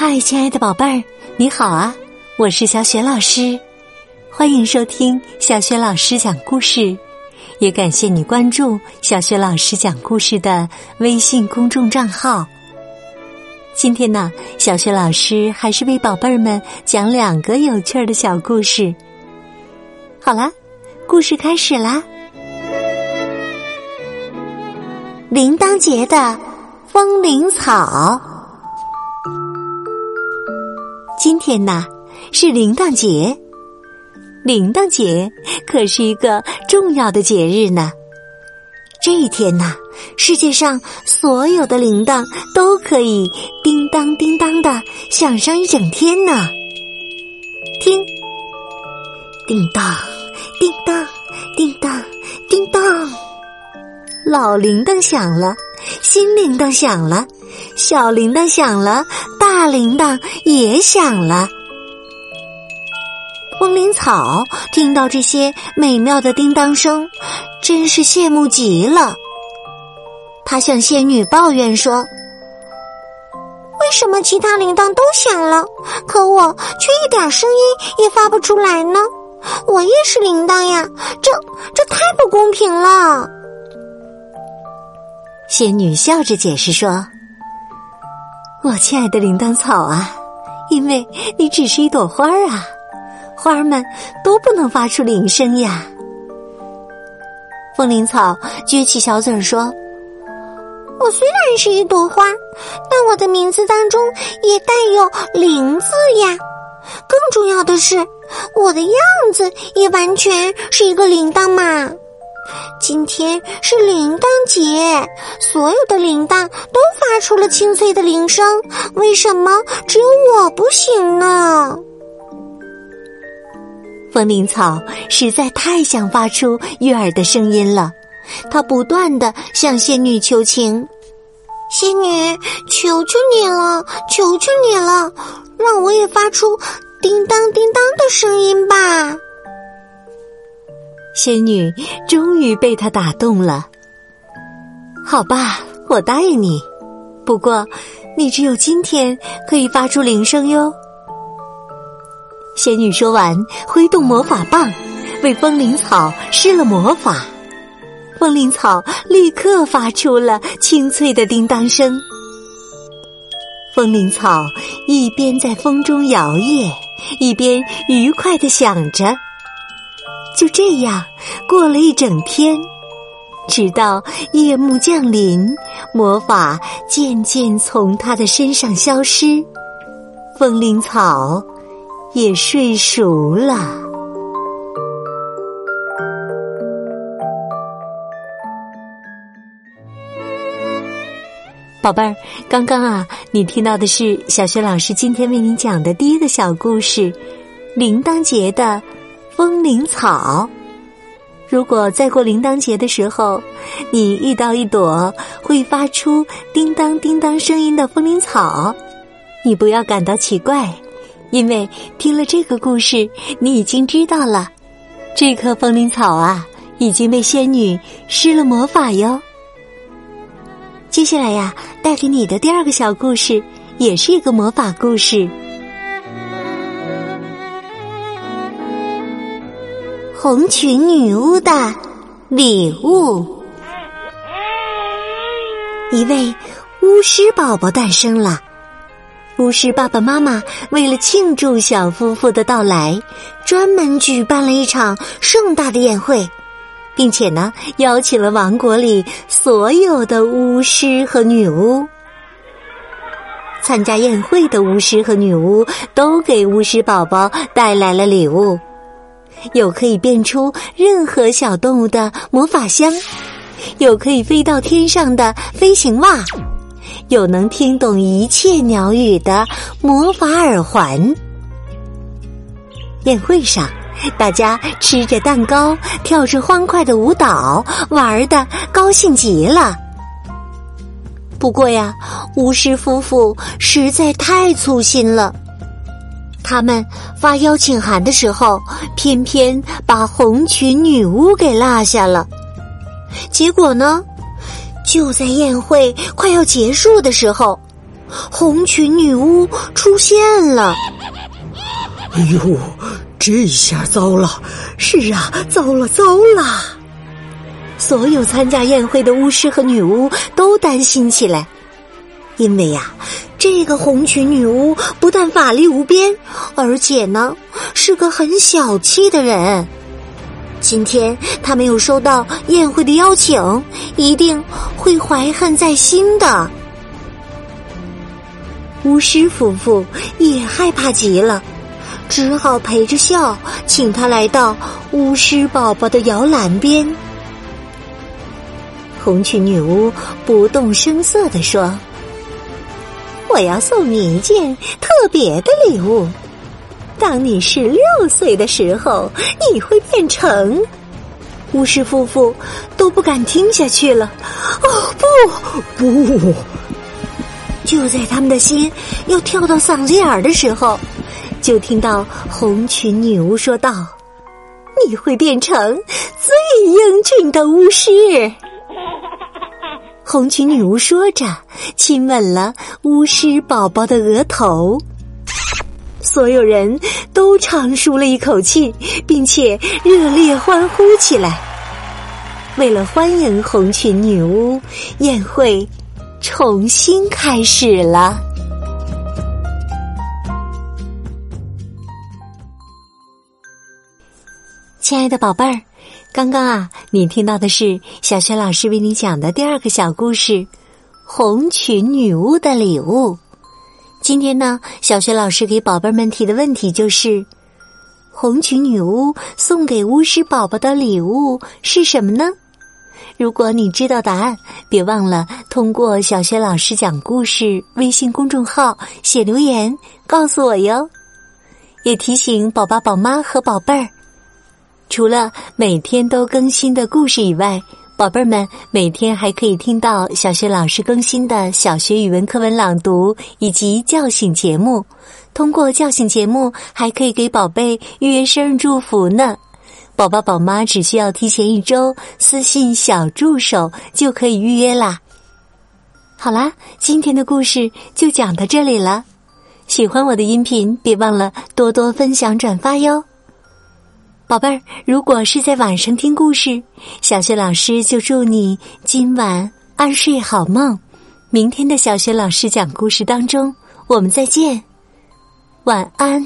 嗨，亲爱的宝贝儿，你好啊！我是小雪老师，欢迎收听小雪老师讲故事，也感谢你关注小雪老师讲故事的微信公众账号。今天呢，小雪老师还是为宝贝儿们讲两个有趣儿的小故事。好啦，故事开始啦！铃铛节的风铃草。今天呐，是铃铛节。铃铛节可是一个重要的节日呢。这一天呐，世界上所有的铃铛都可以叮当叮当的响上一整天呢。听，叮当，叮当，叮当，叮当，老铃铛响了，新铃铛响了。小铃铛响了，大铃铛也响了。风铃草听到这些美妙的叮当声，真是羡慕极了。他向仙女抱怨说：“为什么其他铃铛都响了，可我却一点声音也发不出来呢？我也是铃铛呀，这这太不公平了。”仙女笑着解释说。我亲爱的铃铛草啊，因为你只是一朵花儿啊，花儿们都不能发出铃声呀。风铃草撅起小嘴儿说：“我虽然是一朵花，但我的名字当中也带有‘铃’字呀。更重要的是，我的样子也完全是一个铃铛嘛。”今天是铃铛节，所有的铃铛都发出了清脆的铃声，为什么只有我不行呢？风铃草实在太想发出悦耳的声音了，它不断的向仙女求情：“仙女，求求你了，求求你了，让我也发出叮当叮当的声音吧。”仙女终于被他打动了。好吧，我答应你。不过，你只有今天可以发出铃声哟。仙女说完，挥动魔法棒，为风铃草施了魔法。风铃草立刻发出了清脆的叮当声。风铃草一边在风中摇曳，一边愉快的响着。就这样过了一整天，直到夜幕降临，魔法渐渐从他的身上消失，风铃草也睡熟了。宝贝儿，刚刚啊，你听到的是小学老师今天为你讲的第一个小故事——铃铛节的。风铃草，如果在过铃铛节的时候，你遇到一朵会发出叮当叮当声音的风铃草，你不要感到奇怪，因为听了这个故事，你已经知道了，这棵风铃草啊已经被仙女施了魔法哟。接下来呀，带给你的第二个小故事，也是一个魔法故事。红裙女巫的礼物，一位巫师宝宝诞生了。巫师爸爸妈妈为了庆祝小夫妇的到来，专门举办了一场盛大的宴会，并且呢，邀请了王国里所有的巫师和女巫。参加宴会的巫师和女巫都给巫师宝宝带来了礼物。有可以变出任何小动物的魔法箱，有可以飞到天上的飞行袜，有能听懂一切鸟语的魔法耳环。宴会上，大家吃着蛋糕，跳着欢快的舞蹈，玩的高兴极了。不过呀，巫师夫妇实在太粗心了。他们发邀请函的时候，偏偏把红裙女巫给落下了。结果呢，就在宴会快要结束的时候，红裙女巫出现了。哎呦，这下糟了！是啊，糟了，糟了！所有参加宴会的巫师和女巫都担心起来，因为呀，这个红裙女巫不但法力无边，而且呢是个很小气的人。今天他没有收到宴会的邀请，一定会怀恨在心的。巫师夫妇也害怕极了，只好陪着笑，请他来到巫师宝宝的摇篮边。红裙女巫不动声色地说：“我要送你一件特别的礼物。当你十六岁的时候，你会变成……”巫师夫妇都不敢听下去了。哦，不不！就在他们的心要跳到嗓子眼儿的时候，就听到红裙女巫说道：“你会变成最英俊的巫师。”红裙女巫说着，亲吻了巫师宝宝的额头。所有人都长舒了一口气，并且热烈欢呼起来。为了欢迎红裙女巫，宴会重新开始了。亲爱的宝贝儿。刚刚啊，你听到的是小雪老师为你讲的第二个小故事《红裙女巫的礼物》。今天呢，小雪老师给宝贝们提的问题就是：红裙女巫送给巫师宝宝的礼物是什么呢？如果你知道答案，别忘了通过小雪老师讲故事微信公众号写留言告诉我哟。也提醒宝宝、宝妈和宝贝儿。除了每天都更新的故事以外，宝贝儿们每天还可以听到小学老师更新的小学语文课文朗读以及叫醒节目。通过叫醒节目，还可以给宝贝预约生日祝福呢。宝宝宝妈只需要提前一周私信小助手就可以预约啦。好啦，今天的故事就讲到这里了。喜欢我的音频，别忘了多多分享转发哟。宝贝儿，如果是在晚上听故事，小学老师就祝你今晚安睡好梦。明天的小学老师讲故事当中，我们再见，晚安。